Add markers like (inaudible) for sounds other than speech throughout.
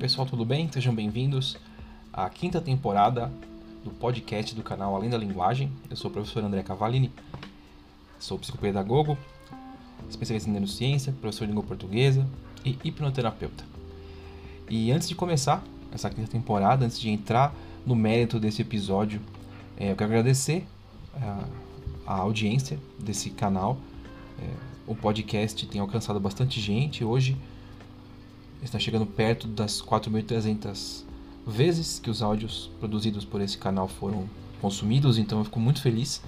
pessoal, tudo bem? Sejam bem-vindos à quinta temporada do podcast do canal Além da Linguagem. Eu sou o professor André Cavalini, sou psicopedagogo, especialista em neurociência, professor de língua portuguesa e hipnoterapeuta. E antes de começar essa quinta temporada, antes de entrar no mérito desse episódio, é, eu quero agradecer a, a audiência desse canal. É, o podcast tem alcançado bastante gente. Hoje está chegando perto das 4.300 vezes que os áudios produzidos por esse canal foram consumidos, então eu fico muito feliz.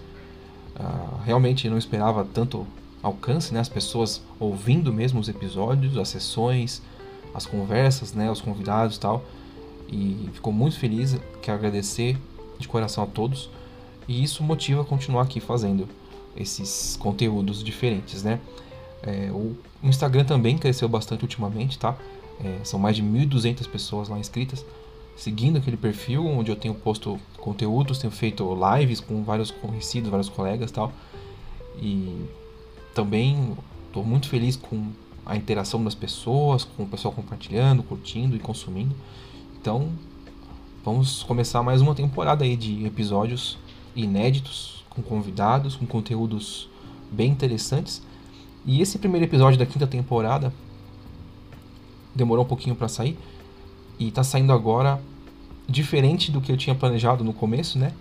Uh, realmente não esperava tanto alcance, né? As pessoas ouvindo mesmo os episódios, as sessões, as conversas, né? Os convidados e tal. E ficou muito feliz, quero agradecer de coração a todos. E isso motiva a continuar aqui fazendo esses conteúdos diferentes, né? É, o Instagram também cresceu bastante ultimamente, tá? É, são mais de 1.200 pessoas lá inscritas, seguindo aquele perfil onde eu tenho posto conteúdos, tenho feito lives com vários conhecidos, vários colegas tal. E também estou muito feliz com a interação das pessoas, com o pessoal compartilhando, curtindo e consumindo. Então, vamos começar mais uma temporada aí de episódios inéditos, com convidados, com conteúdos bem interessantes. E esse primeiro episódio da quinta temporada demorou um pouquinho para sair e tá saindo agora diferente do que eu tinha planejado no começo, né?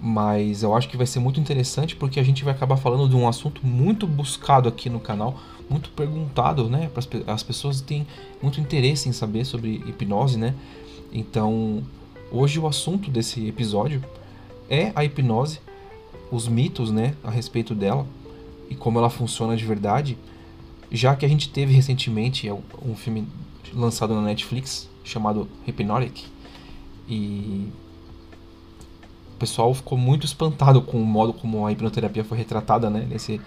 Mas eu acho que vai ser muito interessante porque a gente vai acabar falando de um assunto muito buscado aqui no canal, muito perguntado, né? As pessoas têm muito interesse em saber sobre hipnose, né? Então, hoje o assunto desse episódio é a hipnose, os mitos, né, a respeito dela e como ela funciona de verdade já que a gente teve recentemente um filme lançado na Netflix chamado Hypnotic e o pessoal ficou muito espantado com o modo como a hipnoterapia foi retratada né, nesse,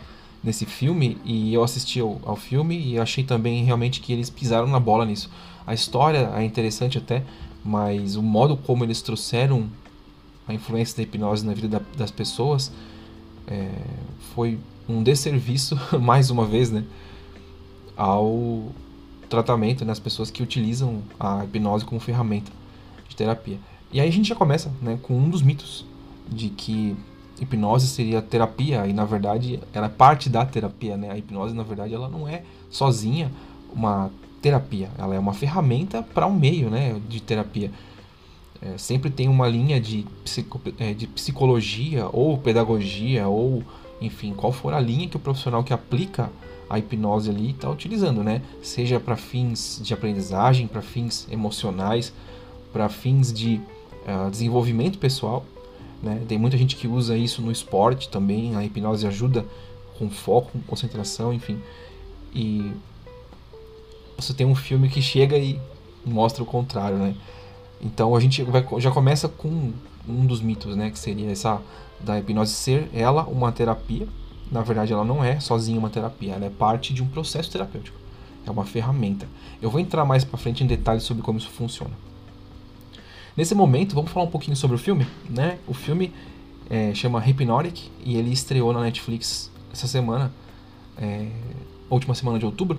nesse filme e eu assisti ao, ao filme e achei também realmente que eles pisaram na bola nisso. A história é interessante até, mas o modo como eles trouxeram a influência da hipnose na vida da, das pessoas é, foi um desserviço, (laughs) mais uma vez, né? Ao tratamento, né, pessoas que utilizam a hipnose como ferramenta de terapia. E aí a gente já começa né, com um dos mitos de que hipnose seria terapia e na verdade ela é parte da terapia, né? A hipnose na verdade ela não é sozinha uma terapia, ela é uma ferramenta para um meio, né, de terapia. É, sempre tem uma linha de, psico, é, de psicologia ou pedagogia ou enfim, qual for a linha que o profissional que aplica a hipnose ali está utilizando, né? Seja para fins de aprendizagem, para fins emocionais, para fins de uh, desenvolvimento pessoal. Né? Tem muita gente que usa isso no esporte também. A hipnose ajuda com foco, com concentração, enfim. E você tem um filme que chega e mostra o contrário, né? Então a gente vai, já começa com um dos mitos, né? Que seria essa da hipnose ser ela uma terapia na verdade ela não é sozinha uma terapia, ela é parte de um processo terapêutico. É uma ferramenta. Eu vou entrar mais para frente em detalhes sobre como isso funciona. Nesse momento, vamos falar um pouquinho sobre o filme, né? O filme é, chama Hypnotic e ele estreou na Netflix essa semana, é, última semana de outubro.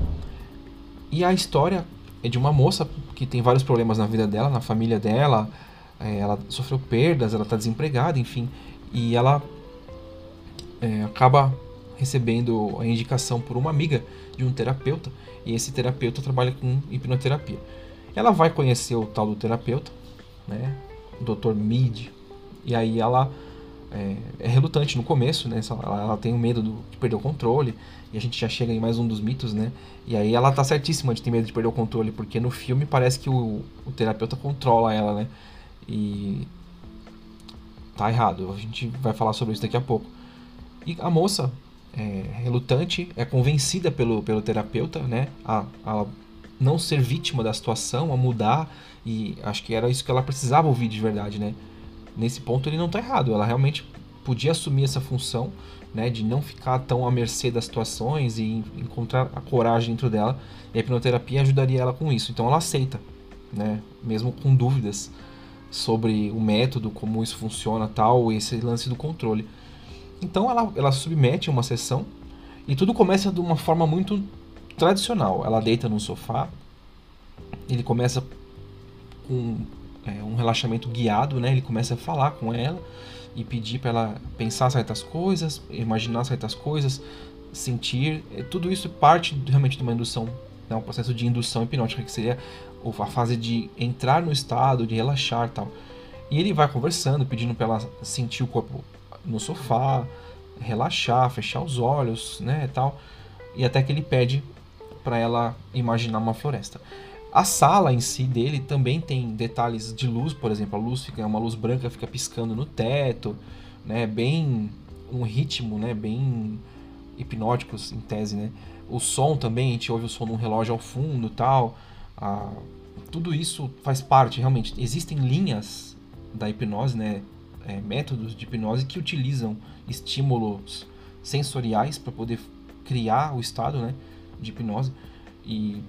E a história é de uma moça que tem vários problemas na vida dela, na família dela. É, ela sofreu perdas, ela está desempregada, enfim. E ela é, acaba recebendo a indicação por uma amiga de um terapeuta e esse terapeuta trabalha com hipnoterapia. Ela vai conhecer o tal do terapeuta, né, o Dr. Mead, e aí ela é, é relutante no começo, né, ela, ela tem o medo do, de perder o controle e a gente já chega em mais um dos mitos, né, e aí ela tá certíssima de ter medo de perder o controle porque no filme parece que o, o terapeuta controla ela, né, e tá errado. A gente vai falar sobre isso daqui a pouco. E a moça, é, relutante, é convencida pelo, pelo terapeuta, né, a, a não ser vítima da situação, a mudar, e acho que era isso que ela precisava ouvir de verdade, né. Nesse ponto ele não está errado, ela realmente podia assumir essa função, né, de não ficar tão à mercê das situações e encontrar a coragem dentro dela, e a hipnoterapia ajudaria ela com isso. Então ela aceita, né, mesmo com dúvidas sobre o método, como isso funciona, tal, esse lance do controle. Então ela, ela submete uma sessão e tudo começa de uma forma muito tradicional. Ela deita no sofá, ele começa com é, um relaxamento guiado, né? Ele começa a falar com ela e pedir para ela pensar certas coisas, imaginar certas coisas, sentir. É, tudo isso parte realmente de uma indução, né? um processo de indução hipnótica, que seria a fase de entrar no estado, de relaxar tal. E ele vai conversando, pedindo para ela sentir o corpo no sofá, relaxar, fechar os olhos, né, tal. E até que ele pede para ela imaginar uma floresta. A sala em si dele também tem detalhes de luz, por exemplo, a luz fica uma luz branca fica piscando no teto, né, bem um ritmo, né, bem hipnóticos em tese, né. O som também, a gente ouve o som de um relógio ao fundo, tal. Ah, tudo isso faz parte, realmente. Existem linhas da hipnose, né, é, métodos de hipnose que utilizam estímulos sensoriais para poder criar o estado, né, de hipnose. E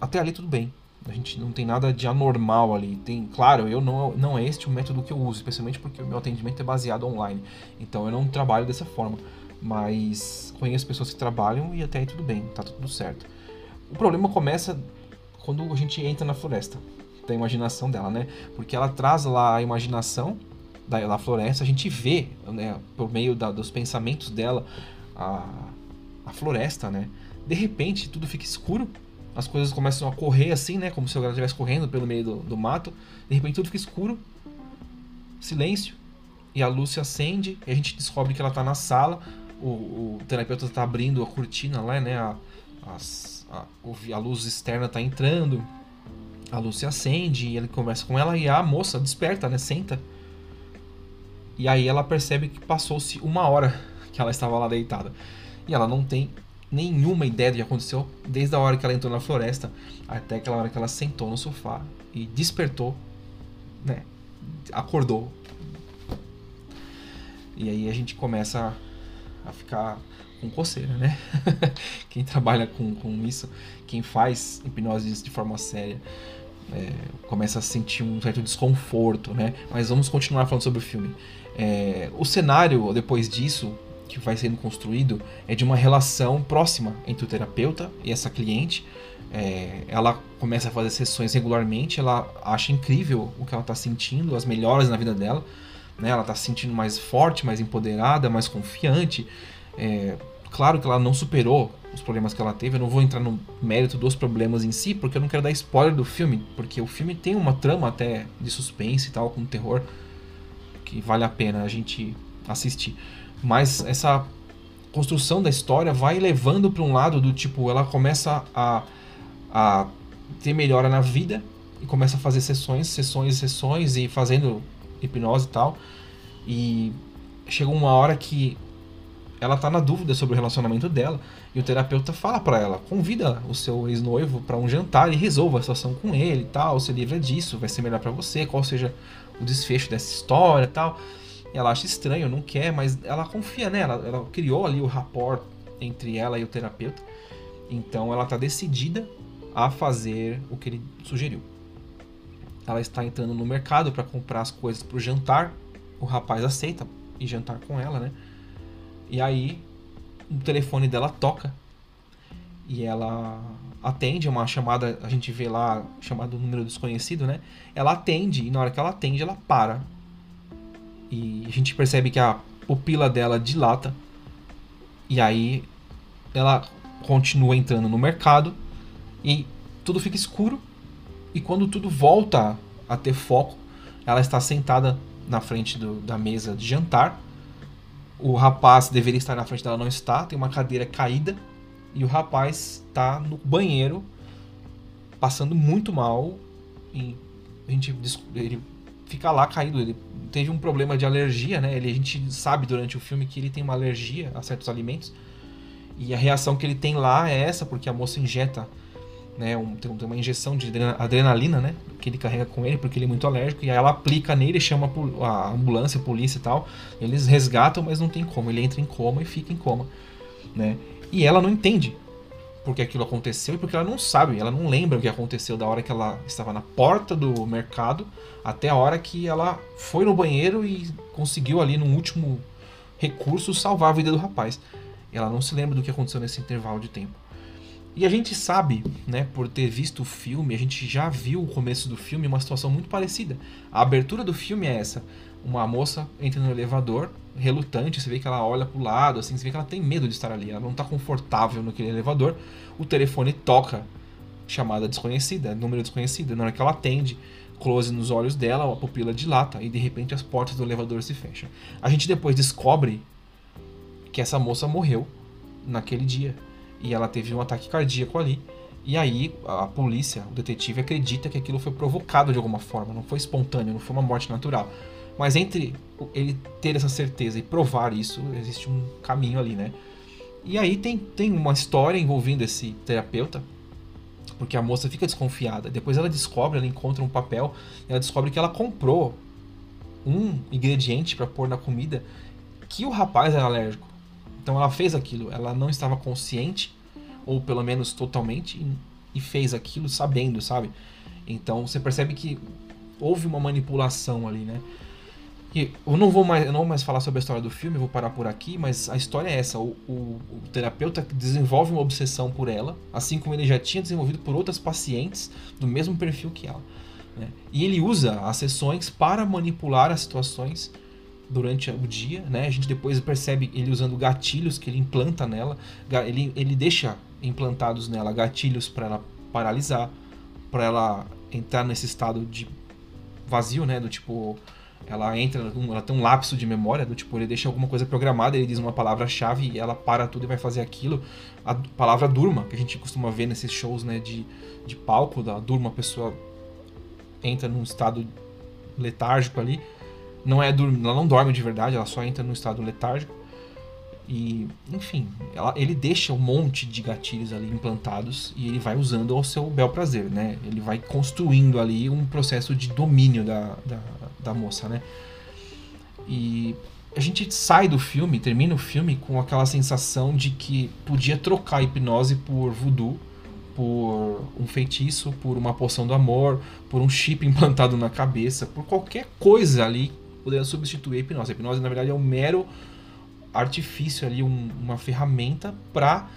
até ali tudo bem. A gente não tem nada de anormal ali. Tem, claro, eu não, não é este o método que eu uso, especialmente porque o meu atendimento é baseado online. Então eu não trabalho dessa forma. Mas conheço pessoas que trabalham e até aí tudo bem, tá tudo certo. O problema começa quando a gente entra na floresta, da imaginação dela, né? Porque ela traz lá a imaginação da, da floresta, a gente vê, né, por meio da, dos pensamentos dela, a, a floresta, né? De repente tudo fica escuro as coisas começam a correr assim, né? Como se ela estivesse correndo pelo meio do, do mato. De repente tudo fica escuro, silêncio, e a luz se acende, e a gente descobre que ela está na sala. O, o terapeuta está abrindo a cortina lá, né? A, as, a, a luz externa está entrando, a luz se acende, e ele conversa com ela, e a moça desperta, né? Senta. E aí ela percebe que passou-se uma hora que ela estava lá deitada. E ela não tem nenhuma ideia do que aconteceu desde a hora que ela entrou na floresta até aquela hora que ela sentou no sofá e despertou, né? Acordou. E aí a gente começa a ficar com coceira, né? (laughs) quem trabalha com, com isso, quem faz hipnose de forma séria, é, começa a sentir um certo desconforto, né? Mas vamos continuar falando sobre o filme. É, o cenário depois disso que vai sendo construído é de uma relação próxima entre o terapeuta e essa cliente. É, ela começa a fazer sessões regularmente, ela acha incrível o que ela está sentindo, as melhoras na vida dela. Né? Ela está se sentindo mais forte, mais empoderada, mais confiante. É, claro que ela não superou os problemas que ela teve. Eu não vou entrar no mérito dos problemas em si, porque eu não quero dar spoiler do filme, porque o filme tem uma trama até de suspense e tal, com terror, que vale a pena a gente assistir. Mas essa construção da história vai levando para um lado do tipo, ela começa a, a ter melhora na vida e começa a fazer sessões, sessões, sessões e fazendo hipnose e tal. E chega uma hora que ela tá na dúvida sobre o relacionamento dela e o terapeuta fala para ela, convida o seu ex-noivo para um jantar e resolva a situação com ele tal, se livra disso, vai ser melhor para você, qual seja o desfecho dessa história tal ela acha estranho, não quer, mas ela confia nela. Ela criou ali o rapport entre ela e o terapeuta. Então ela está decidida a fazer o que ele sugeriu. Ela está entrando no mercado para comprar as coisas para o jantar. O rapaz aceita e jantar com ela, né? E aí o telefone dela toca e ela atende uma chamada, a gente vê lá chamado número desconhecido, né? Ela atende e na hora que ela atende ela para e a gente percebe que a pupila dela dilata. E aí ela continua entrando no mercado e tudo fica escuro. E quando tudo volta a ter foco, ela está sentada na frente do, da mesa de jantar. O rapaz deveria estar na frente dela, não está. Tem uma cadeira caída. E o rapaz está no banheiro, passando muito mal. E a gente, ele fica lá caído. Ele teve um problema de alergia, né? Ele, a gente sabe durante o filme que ele tem uma alergia a certos alimentos. E a reação que ele tem lá é essa, porque a moça injeta, né? Um, tem uma injeção de adrenalina, né? Que ele carrega com ele, porque ele é muito alérgico. E aí ela aplica nele, chama a ambulância, a polícia e tal. Eles resgatam, mas não tem como. Ele entra em coma e fica em coma, né? E ela não entende porque aquilo aconteceu e porque ela não sabe, ela não lembra o que aconteceu da hora que ela estava na porta do mercado até a hora que ela foi no banheiro e conseguiu ali no último recurso salvar a vida do rapaz. Ela não se lembra do que aconteceu nesse intervalo de tempo. E a gente sabe, né, por ter visto o filme, a gente já viu o começo do filme, uma situação muito parecida. A abertura do filme é essa: uma moça entra no elevador, relutante, você vê que ela olha pro lado, assim, você vê que ela tem medo de estar ali, ela não está confortável naquele elevador. O telefone toca, chamada desconhecida, número desconhecido. Na hora que ela atende, close nos olhos dela, a pupila dilata e de repente as portas do elevador se fecham. A gente depois descobre que essa moça morreu naquele dia e ela teve um ataque cardíaco ali. E aí a polícia, o detetive acredita que aquilo foi provocado de alguma forma, não foi espontâneo, não foi uma morte natural. Mas entre ele ter essa certeza e provar isso, existe um caminho ali, né? E aí tem, tem uma história envolvendo esse terapeuta, porque a moça fica desconfiada. Depois ela descobre, ela encontra um papel, ela descobre que ela comprou um ingrediente para pôr na comida que o rapaz era alérgico. Então ela fez aquilo, ela não estava consciente, ou pelo menos totalmente, e fez aquilo sabendo, sabe? Então você percebe que houve uma manipulação ali, né? E eu não vou mais, não vou mais falar sobre a história do filme, vou parar por aqui, mas a história é essa: o, o, o, terapeuta desenvolve uma obsessão por ela, assim como ele já tinha desenvolvido por outras pacientes do mesmo perfil que ela. Né? E ele usa as sessões para manipular as situações durante o dia, né? A gente depois percebe ele usando gatilhos que ele implanta nela, ele, ele deixa implantados nela gatilhos para ela paralisar, para ela entrar nesse estado de vazio, né? Do tipo, ela entra, ela tem um lapso de memória, do tipo, ele deixa alguma coisa programada, ele diz uma palavra-chave e ela para tudo e vai fazer aquilo. A palavra durma, que a gente costuma ver nesses shows, né? De, de palco, da durma, a pessoa entra num estado letárgico ali não é ela não dorme de verdade, ela só entra no estado letárgico. E, enfim, ela, ele deixa um monte de gatilhos ali implantados e ele vai usando ao seu bel prazer, né? Ele vai construindo ali um processo de domínio da, da, da moça, né? E a gente sai do filme, termina o filme com aquela sensação de que podia trocar a hipnose por voodoo, por um feitiço, por uma poção do amor, por um chip (laughs) implantado na cabeça, por qualquer coisa ali poderia substituir a hipnose. A hipnose, na verdade, é um mero artifício ali, um, uma ferramenta para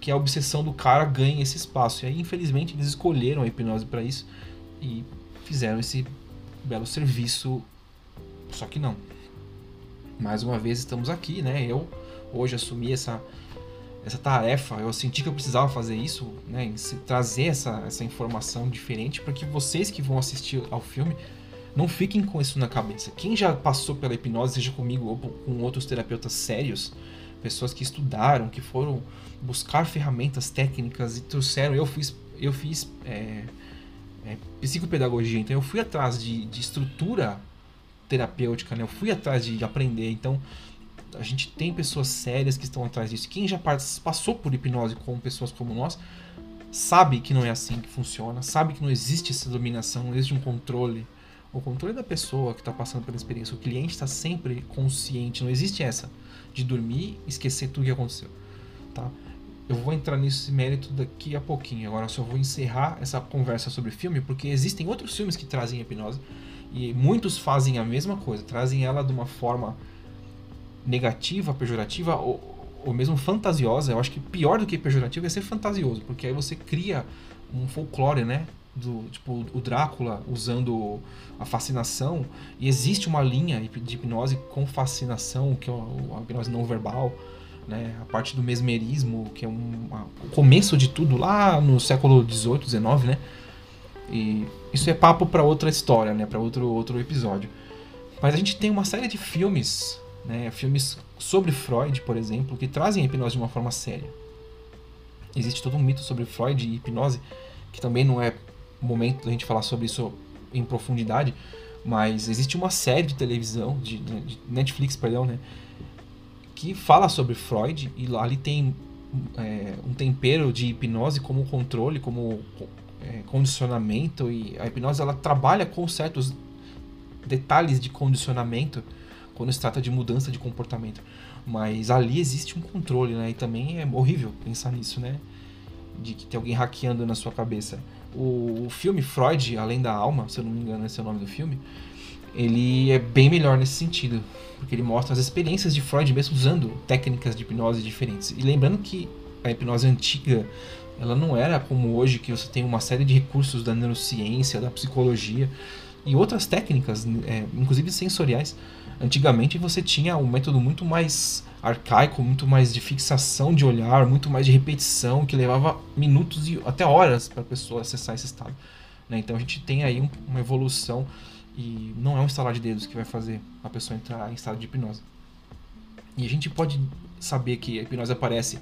que a obsessão do cara ganhe esse espaço. E aí, infelizmente, eles escolheram a hipnose para isso e fizeram esse belo serviço. Só que não. Mais uma vez estamos aqui, né? Eu hoje assumi essa essa tarefa, eu senti que eu precisava fazer isso, né? Trazer essa, essa informação diferente para que vocês que vão assistir ao filme não fiquem com isso na cabeça. Quem já passou pela hipnose, seja comigo ou com outros terapeutas sérios, pessoas que estudaram, que foram buscar ferramentas técnicas e trouxeram. Eu fiz, eu fiz é, é, psicopedagogia, então eu fui atrás de, de estrutura terapêutica, né? eu fui atrás de aprender. Então a gente tem pessoas sérias que estão atrás disso. Quem já passou por hipnose com pessoas como nós sabe que não é assim que funciona, sabe que não existe essa dominação, não existe um controle o controle da pessoa que está passando pela experiência, o cliente está sempre consciente, não existe essa de dormir esquecer tudo que aconteceu, tá? Eu vou entrar nesse mérito daqui a pouquinho. Agora só vou encerrar essa conversa sobre filme, porque existem outros filmes que trazem hipnose e muitos fazem a mesma coisa, trazem ela de uma forma negativa, pejorativa ou, ou mesmo fantasiosa. Eu acho que pior do que pejorativo é ser fantasioso, porque aí você cria um folclore, né? Do tipo o Drácula usando a fascinação e existe uma linha de hipnose com fascinação que é a hipnose não verbal né? A parte do mesmerismo que é um, o começo de tudo lá no século 18 19 né? E isso é papo para outra história né? Para outro outro episódio. Mas a gente tem uma série de filmes né? Filmes sobre Freud por exemplo que trazem a hipnose de uma forma séria. Existe todo um mito sobre Freud e hipnose que também não é momento da gente falar sobre isso em profundidade, mas existe uma série de televisão, de, de Netflix, perdão, né? Que fala sobre Freud e lá ali tem é, um tempero de hipnose como controle, como é, condicionamento e a hipnose ela trabalha com certos detalhes de condicionamento quando se trata de mudança de comportamento. Mas ali existe um controle, né? E também é horrível pensar nisso, né? De que tem alguém hackeando na sua cabeça. O, o filme Freud, Além da Alma, se eu não me engano esse é o nome do filme, ele é bem melhor nesse sentido, porque ele mostra as experiências de Freud mesmo usando técnicas de hipnose diferentes. E lembrando que a hipnose antiga Ela não era como hoje, que você tem uma série de recursos da neurociência, da psicologia e outras técnicas, é, inclusive sensoriais. Antigamente você tinha um método muito mais arcaico, muito mais de fixação de olhar, muito mais de repetição, que levava minutos e até horas para a pessoa acessar esse estado. Né? Então a gente tem aí um, uma evolução e não é um estalar de dedos que vai fazer a pessoa entrar em estado de hipnose. E a gente pode saber que a hipnose aparece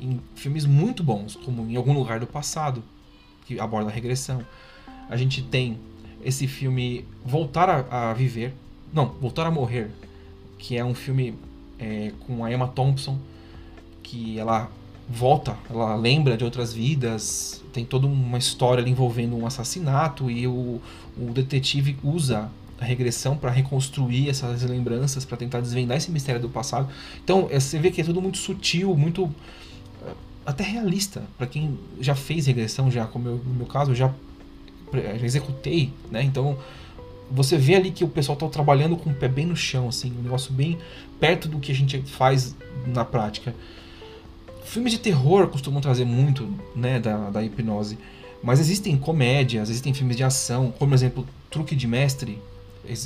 em filmes muito bons, como Em Algum Lugar do Passado, que aborda a regressão. A gente tem esse filme Voltar a, a Viver, não, Voltar a Morrer, que é um filme é, com a Emma Thompson, que ela volta, ela lembra de outras vidas, tem toda uma história envolvendo um assassinato e o, o detetive usa a regressão para reconstruir essas lembranças, para tentar desvendar esse mistério do passado. Então, é, você vê que é tudo muito sutil, muito é, até realista para quem já fez regressão, já como eu, no meu caso, eu já, já executei, né? Então, você vê ali que o pessoal está trabalhando com o pé bem no chão, assim, um negócio bem perto do que a gente faz na prática. Filmes de terror costumam trazer muito né, da, da hipnose, mas existem comédias, existem filmes de ação, como por exemplo Truque de Mestre,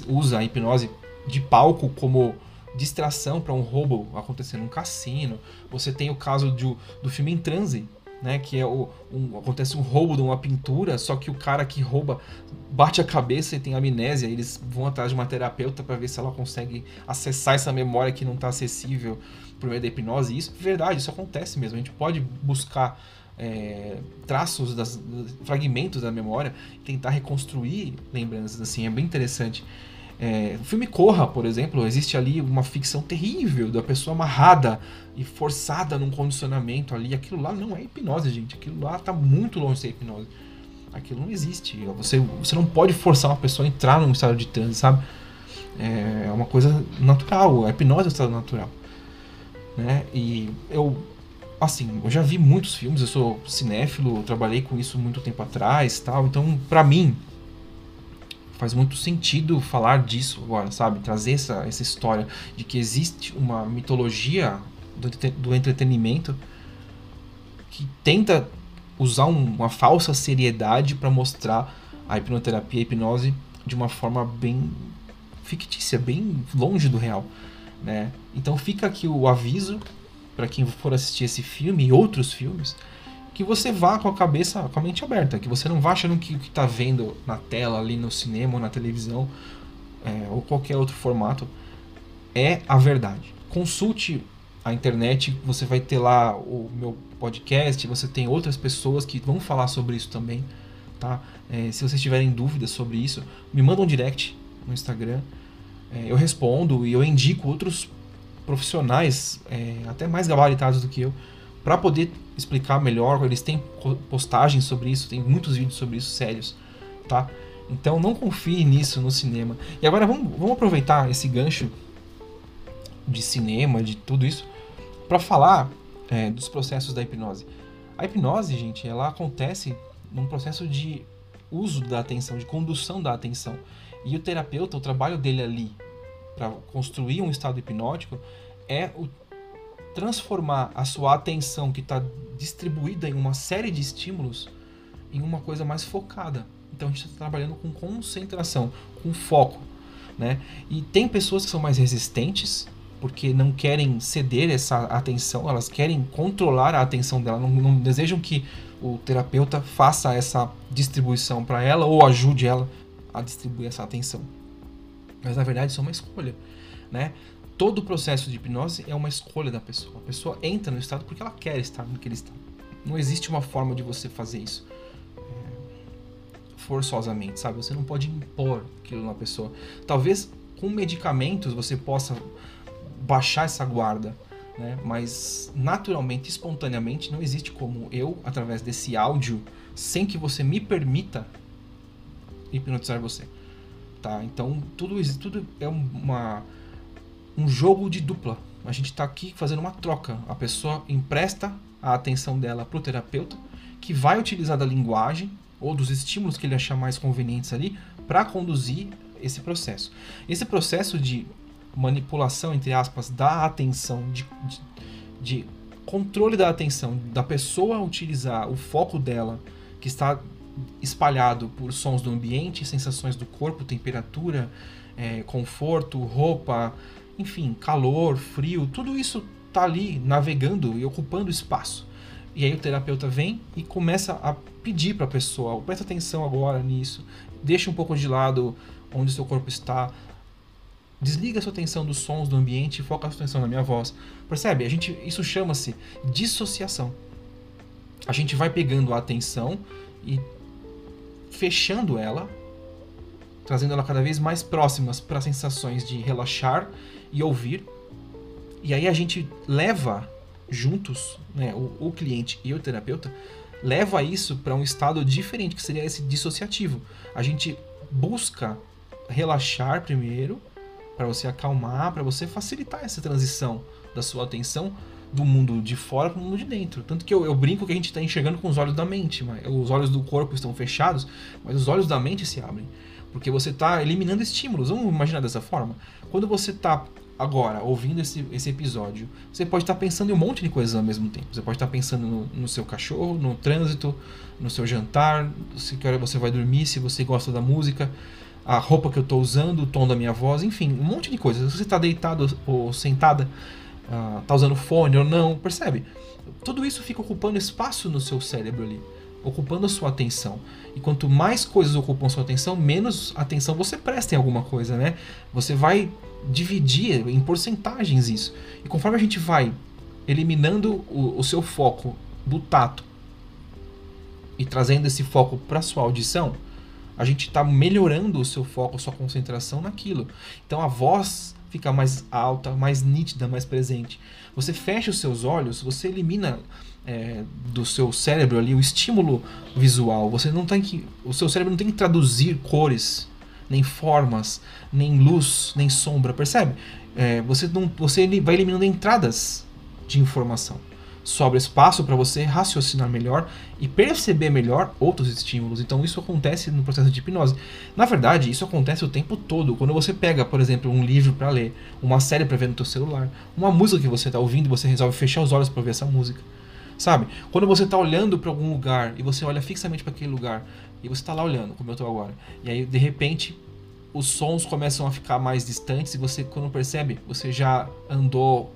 usa a hipnose de palco como distração para um roubo acontecer num cassino. Você tem o caso do, do filme Em Transe, né, que é o, um, acontece um roubo de uma pintura, só que o cara que rouba bate a cabeça e tem amnésia, eles vão atrás de uma terapeuta para ver se ela consegue acessar essa memória que não está acessível por meio da hipnose. E isso é verdade, isso acontece mesmo. A gente pode buscar é, traços, das, fragmentos da memória, tentar reconstruir lembranças, assim, é bem interessante. É, o filme Corra, por exemplo, existe ali uma ficção terrível da pessoa amarrada e forçada num condicionamento ali. Aquilo lá não é hipnose, gente. Aquilo lá está muito longe de ser hipnose. Aquilo não existe. Você, você não pode forçar uma pessoa a entrar num estado de transe, sabe? É uma coisa natural. A hipnose é um estado natural. Né? E eu assim, eu já vi muitos filmes, eu sou cinéfilo, trabalhei com isso muito tempo atrás, tal. Então, para mim, faz muito sentido falar disso agora, sabe? Trazer essa, essa história de que existe uma mitologia do, do entretenimento que tenta usar um, uma falsa seriedade para mostrar a hipnoterapia, a hipnose de uma forma bem fictícia, bem longe do real, né? Então fica aqui o aviso para quem for assistir esse filme e outros filmes, que você vá com a cabeça, com a mente aberta, que você não vá achando que o que está vendo na tela, ali no cinema ou na televisão, é, ou qualquer outro formato, é a verdade. Consulte a internet, você vai ter lá o meu podcast, você tem outras pessoas que vão falar sobre isso também, tá? É, se vocês tiverem dúvidas sobre isso, me mandam um direct no Instagram, é, eu respondo e eu indico outros profissionais, é, até mais gabaritados do que eu, para poder explicar melhor. Eles têm postagens sobre isso, tem muitos vídeos sobre isso sérios, tá? Então não confie nisso no cinema. E agora vamos, vamos aproveitar esse gancho de cinema, de tudo isso, para falar é, dos processos da hipnose. A hipnose, gente, ela acontece num processo de uso da atenção, de condução da atenção. E o terapeuta, o trabalho dele ali, para construir um estado hipnótico, é o transformar a sua atenção que está distribuída em uma série de estímulos em uma coisa mais focada. Então a gente está trabalhando com concentração, com foco, né? E tem pessoas que são mais resistentes porque não querem ceder essa atenção, elas querem controlar a atenção dela, não, não desejam que o terapeuta faça essa distribuição para ela ou ajude ela a distribuir essa atenção. Mas na verdade isso é uma escolha, né? Todo o processo de hipnose é uma escolha da pessoa. A pessoa entra no estado porque ela quer estar naquele estado. Não existe uma forma de você fazer isso é, forçosamente, sabe? Você não pode impor aquilo na pessoa. Talvez com medicamentos você possa baixar essa guarda, né? Mas naturalmente, espontaneamente, não existe como eu, através desse áudio, sem que você me permita hipnotizar você, tá? Então tudo isso, tudo é uma um jogo de dupla. A gente está aqui fazendo uma troca. A pessoa empresta a atenção dela para o terapeuta, que vai utilizar da linguagem ou dos estímulos que ele achar mais convenientes ali para conduzir esse processo. Esse processo de manipulação, entre aspas, da atenção, de, de, de controle da atenção, da pessoa utilizar o foco dela, que está espalhado por sons do ambiente, sensações do corpo, temperatura, é, conforto, roupa, enfim, calor, frio, tudo isso tá ali navegando e ocupando espaço. E aí o terapeuta vem e começa a pedir para a pessoa, presta atenção agora nisso, deixa um pouco de lado onde seu corpo está, desliga a sua atenção dos sons do ambiente e foca a sua atenção na minha voz. Percebe? A gente, isso chama-se dissociação. A gente vai pegando a atenção e fechando ela, trazendo ela cada vez mais próximas para sensações de relaxar e ouvir. E aí a gente leva juntos, né, o, o cliente e o terapeuta, leva isso para um estado diferente, que seria esse dissociativo. A gente busca relaxar primeiro, para você acalmar, para você facilitar essa transição da sua atenção do mundo de fora para o mundo de dentro. Tanto que eu, eu brinco que a gente está enxergando com os olhos da mente, mas os olhos do corpo estão fechados, mas os olhos da mente se abrem. Porque você está eliminando estímulos. Vamos imaginar dessa forma? Quando você está agora ouvindo esse, esse episódio, você pode estar pensando em um monte de coisas ao mesmo tempo. Você pode estar pensando no, no, seu cachorro, no trânsito, no seu jantar, se que hora você vai dormir, se você gosta da música, a roupa que eu estou usando, o tom da minha voz, enfim, um monte de coisas. Se você está deitado ou sentada uh, tá usando fone ou não, percebe? Tudo isso fica ocupando espaço no seu cérebro ali, ocupando a sua atenção. E quanto mais coisas ocupam sua atenção, menos atenção você presta em alguma coisa, né? Você vai dividir em porcentagens isso. E conforme a gente vai eliminando o, o seu foco do tato e trazendo esse foco para sua audição, a gente está melhorando o seu foco, a sua concentração naquilo. Então a voz fica mais alta, mais nítida, mais presente. Você fecha os seus olhos, você elimina é, do seu cérebro ali o estímulo visual. Você não tem que, o seu cérebro não tem que traduzir cores, nem formas, nem luz, nem sombra, percebe? É, você não, você vai eliminando entradas de informação sobra espaço para você raciocinar melhor e perceber melhor outros estímulos. Então isso acontece no processo de hipnose. Na verdade, isso acontece o tempo todo. Quando você pega, por exemplo, um livro para ler, uma série para ver no seu celular, uma música que você está ouvindo você resolve fechar os olhos para ver essa música. Sabe? Quando você está olhando para algum lugar e você olha fixamente para aquele lugar e você está lá olhando, como eu estou agora, e aí de repente os sons começam a ficar mais distantes e você, quando percebe, você já andou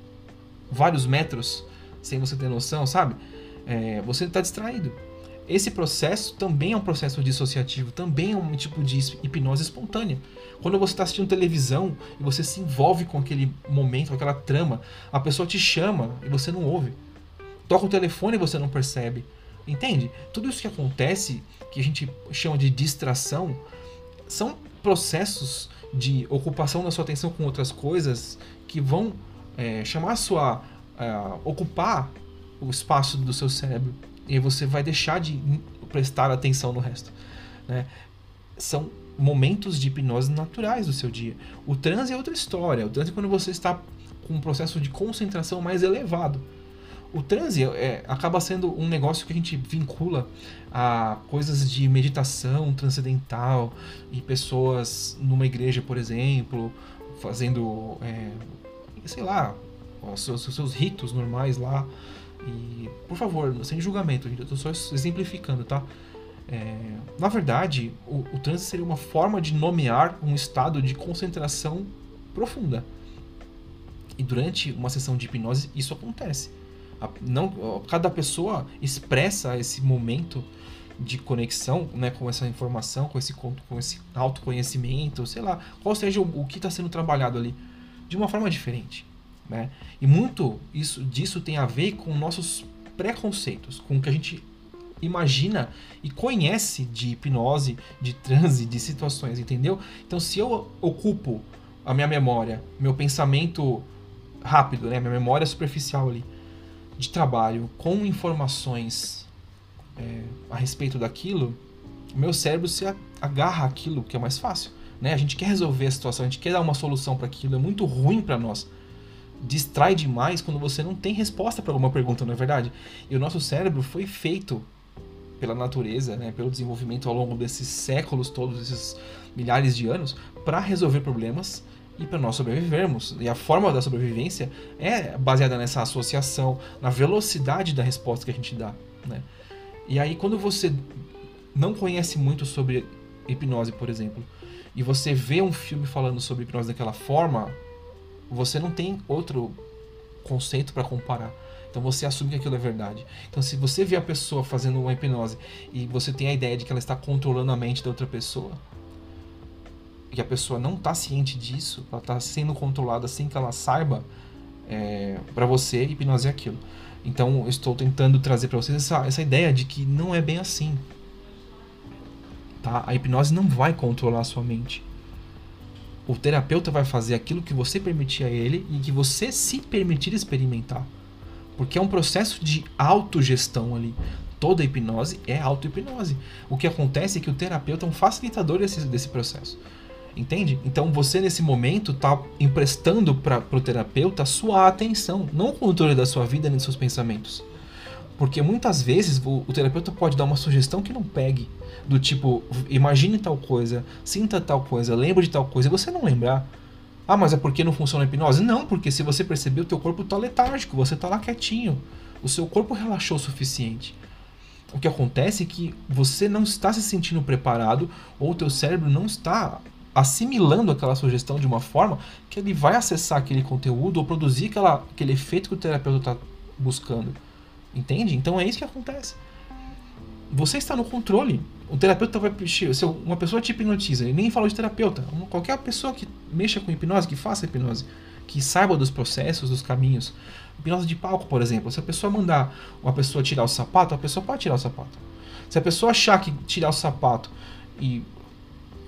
vários metros sem você ter noção, sabe? É, você está distraído. Esse processo também é um processo dissociativo, também é um tipo de hipnose espontânea. Quando você está assistindo televisão e você se envolve com aquele momento, com aquela trama, a pessoa te chama e você não ouve. Toca o telefone e você não percebe. Entende? Tudo isso que acontece, que a gente chama de distração, são processos de ocupação da sua atenção com outras coisas que vão é, chamar a sua uh, ocupar o espaço do seu cérebro e você vai deixar de prestar atenção no resto. Né? São momentos de hipnose naturais do seu dia. O transe é outra história. O transe é quando você está com um processo de concentração mais elevado. O transe é, acaba sendo um negócio que a gente vincula a coisas de meditação transcendental e pessoas numa igreja, por exemplo, fazendo, é, sei lá, os seus, os seus ritos normais lá. E, por favor, sem julgamento, gente, eu tô só exemplificando, tá? É, na verdade, o, o transe seria uma forma de nomear um estado de concentração profunda. E durante uma sessão de hipnose, isso acontece. Não, cada pessoa expressa esse momento de conexão né, com essa informação, com esse, com esse autoconhecimento, sei lá, qual seja o, o que está sendo trabalhado ali, de uma forma diferente. Né? E muito isso, disso tem a ver com nossos preconceitos, com o que a gente imagina e conhece de hipnose, de transe, de situações, entendeu? Então, se eu ocupo a minha memória, meu pensamento rápido, né, minha memória superficial ali, de trabalho, com informações é, a respeito daquilo, meu cérebro se agarra àquilo que é mais fácil. Né? A gente quer resolver a situação, a gente quer dar uma solução para aquilo, é muito ruim para nós distrai demais quando você não tem resposta para alguma pergunta, não é verdade? E o nosso cérebro foi feito pela natureza, né, pelo desenvolvimento ao longo desses séculos todos, esses milhares de anos, para resolver problemas e para nós sobrevivermos. E a forma da sobrevivência é baseada nessa associação, na velocidade da resposta que a gente dá, né? E aí quando você não conhece muito sobre hipnose, por exemplo, e você vê um filme falando sobre hipnose daquela forma, você não tem outro conceito para comparar. Então você assume que aquilo é verdade. Então se você vê a pessoa fazendo uma hipnose e você tem a ideia de que ela está controlando a mente da outra pessoa, e a pessoa não está ciente disso, ela está sendo controlada sem que ela saiba, é, para você, hipnose é aquilo. Então eu estou tentando trazer para vocês essa, essa ideia de que não é bem assim. Tá? A hipnose não vai controlar a sua mente. O terapeuta vai fazer aquilo que você permitir a ele e que você se permitir experimentar. Porque é um processo de autogestão ali. Toda hipnose é auto-hipnose. O que acontece é que o terapeuta é um facilitador desse, desse processo. Entende? Então você nesse momento está emprestando para o terapeuta sua atenção, não o controle da sua vida nem dos seus pensamentos. Porque muitas vezes o, o, terapeuta pode dar uma sugestão que não pegue. Do tipo, imagine tal coisa, sinta tal coisa, lembre de tal coisa, e você não lembrar. Ah, mas é porque não funciona a hipnose? Não, porque se você perceber, o teu corpo está letárgico, você está lá quietinho. O seu corpo relaxou o suficiente. O que acontece é que você não está se sentindo preparado ou o teu cérebro não está assimilando aquela sugestão de uma forma que ele vai acessar aquele conteúdo ou produzir aquela, aquele efeito que o terapeuta está buscando. Entende? Então é isso que acontece. Você está no controle. O terapeuta vai. Se uma pessoa te hipnotiza, ele nem falou de terapeuta. Qualquer pessoa que mexa com hipnose, que faça hipnose, que saiba dos processos, dos caminhos. Hipnose de palco, por exemplo. Se a pessoa mandar uma pessoa tirar o sapato, a pessoa pode tirar o sapato. Se a pessoa achar que tirar o sapato e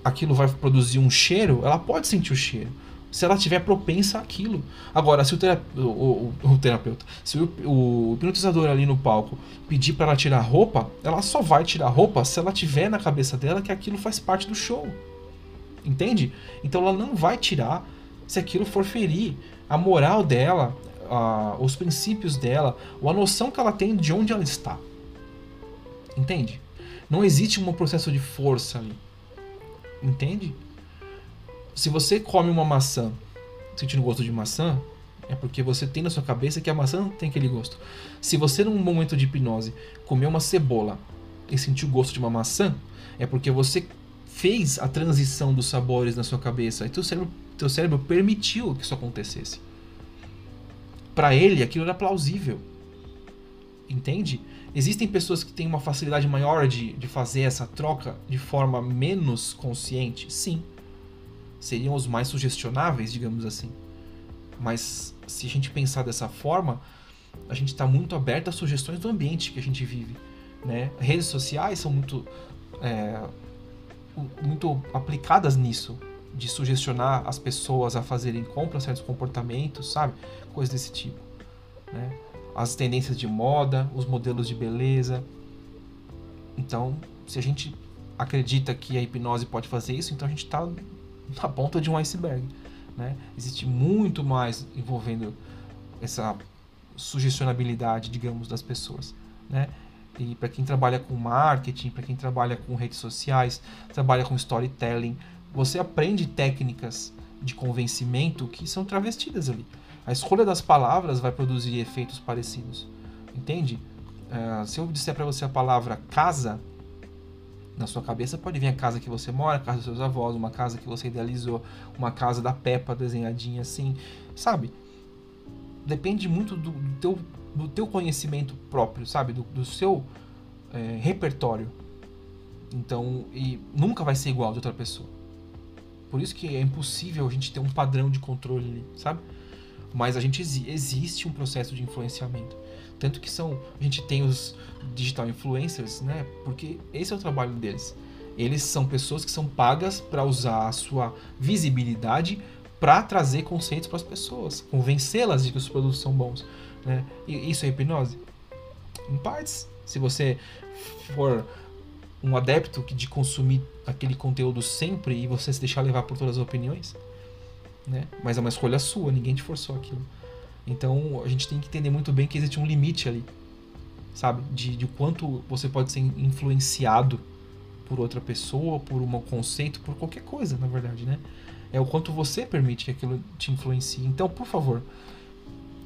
aquilo vai produzir um cheiro, ela pode sentir o cheiro se ela tiver propensa àquilo. Agora, se o, terap o, o, o terapeuta, se o, o, hipnotizador ali no palco pedir para ela tirar roupa, ela só vai tirar roupa se ela tiver na cabeça dela que aquilo faz parte do show. Entende? Então ela não vai tirar se aquilo for ferir a moral dela, a, os princípios dela, ou a noção que ela tem de onde ela está. Entende? Não existe um processo de força ali. Entende? se você come uma maçã sentindo gosto de maçã, é porque você tem na sua cabeça que a maçã tem aquele gosto. Se você, num momento de hipnose, comer uma cebola e sentir o gosto de uma maçã, é porque você fez a transição dos sabores na sua cabeça e teu cérebro, teu cérebro permitiu que isso acontecesse. Para ele, aquilo era plausível. Entende? Existem pessoas que têm uma facilidade maior de, de fazer essa troca de forma menos consciente? Sim seriam os mais sugestionáveis, digamos assim. Mas se a gente pensar dessa forma, a gente está muito aberto às sugestões do ambiente que a gente vive. Né? Redes sociais são muito, é, muito aplicadas nisso, de sugestionar as pessoas a fazerem compras, certos comportamentos, sabe? Coisas desse tipo. Né? As tendências de moda, os modelos de beleza. Então, se a gente acredita que a hipnose pode fazer isso, então a gente está na ponta de um iceberg. Né? Existe muito mais envolvendo essa sugestionabilidade, digamos, das pessoas. Né? E para quem trabalha com marketing, para quem trabalha com redes sociais, trabalha com storytelling, você aprende técnicas de convencimento que são travestidas ali. A escolha das palavras vai produzir efeitos parecidos. Entende? Uh, se eu disser para você a palavra casa, na sua cabeça pode vir a casa que você mora, a casa dos seus avós, uma casa que você idealizou, uma casa da Peppa desenhadinha assim, sabe? Depende muito do, do teu, do teu conhecimento próprio, sabe? Do, do seu é, repertório. Então, e nunca vai ser igual de outra pessoa. Por isso que é impossível a gente ter um padrão de controle sabe? Mas a gente existe um processo de influenciamento. Tanto que são. A gente tem os digital influencers, né? Porque esse é o trabalho deles. Eles são pessoas que são pagas para usar a sua visibilidade para trazer conceitos para as pessoas, convencê-las de que os produtos são bons. Né? E isso é hipnose? Em partes. Se você for um adepto de consumir aquele conteúdo sempre e você se deixar levar por todas as opiniões, né? Mas é uma escolha sua, ninguém te forçou aquilo. Então a gente tem que entender muito bem que existe um limite ali, sabe? De, de quanto você pode ser influenciado por outra pessoa, por um conceito, por qualquer coisa, na verdade, né? é o quanto você permite que aquilo te influencie. Então, por favor,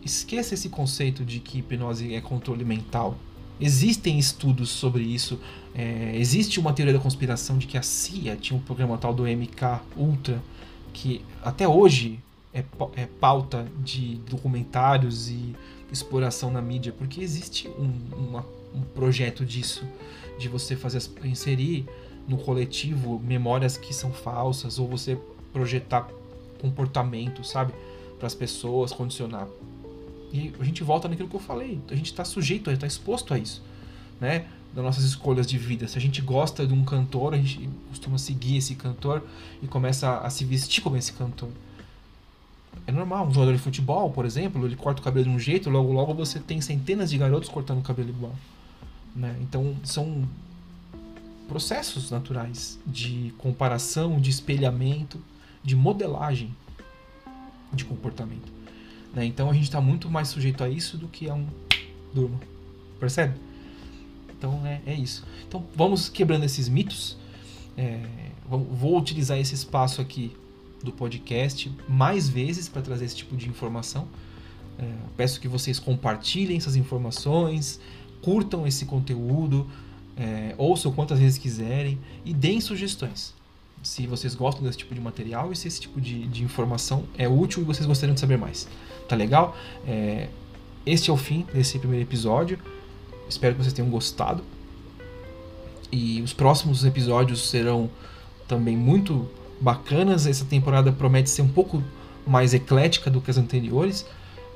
esqueça esse conceito de que hipnose é controle mental. Existem estudos sobre isso. É, existe uma teoria da conspiração de que a CIA tinha um programa tal do MK Ultra, que até hoje é, é pauta de documentários e exploração na mídia, porque existe um, uma, um projeto disso, de você fazer inserir no coletivo memórias que são falsas ou você projetar comportamento, sabe, para as pessoas, condicionar. E a gente volta naquilo que eu falei, a gente está sujeito, está exposto a isso, né? Das nossas escolhas de vida. Se a gente gosta de um cantor, a gente costuma seguir esse cantor e começa a se vestir como esse cantor. É normal, um jogador de futebol, por exemplo, ele corta o cabelo de um jeito, logo logo você tem centenas de garotos cortando o cabelo igual. Né? Então são processos naturais de comparação, de espelhamento, de modelagem de comportamento. Né? Então a gente está muito mais sujeito a isso do que a um durma. Percebe? Então é, é isso. Então vamos quebrando esses mitos. É, vou utilizar esse espaço aqui do podcast mais vezes para trazer esse tipo de informação. É, peço que vocês compartilhem essas informações, curtam esse conteúdo, é, ouçam quantas vezes quiserem e deem sugestões. Se vocês gostam desse tipo de material e se esse tipo de, de informação é útil e vocês gostariam de saber mais. Tá legal? É, este é o fim desse primeiro episódio. Espero que vocês tenham gostado. E os próximos episódios serão também muito bacanas. Essa temporada promete ser um pouco mais eclética do que as anteriores.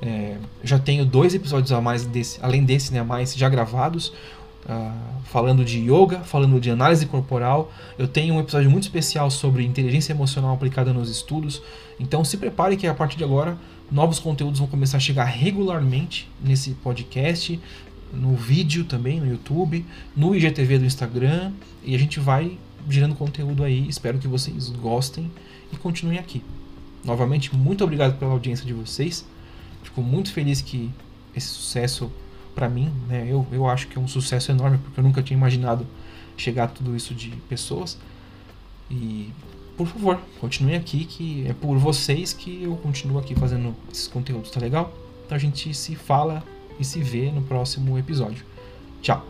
É, já tenho dois episódios a mais desse, além desse, né, a mais já gravados. Uh, falando de yoga, falando de análise corporal. Eu tenho um episódio muito especial sobre inteligência emocional aplicada nos estudos. Então se prepare que a partir de agora novos conteúdos vão começar a chegar regularmente nesse podcast, no vídeo também no YouTube, no IGTV do Instagram e a gente vai gerando conteúdo aí. Espero que vocês gostem e continuem aqui. Novamente, muito obrigado pela audiência de vocês. Fico muito feliz que esse sucesso para mim, né? Eu, eu acho que é um sucesso enorme porque eu nunca tinha imaginado chegar a tudo isso de pessoas. E por favor, continue aqui que é por vocês que eu continuo aqui fazendo esses conteúdos, tá legal? Então a gente se fala e se vê no próximo episódio. Tchau!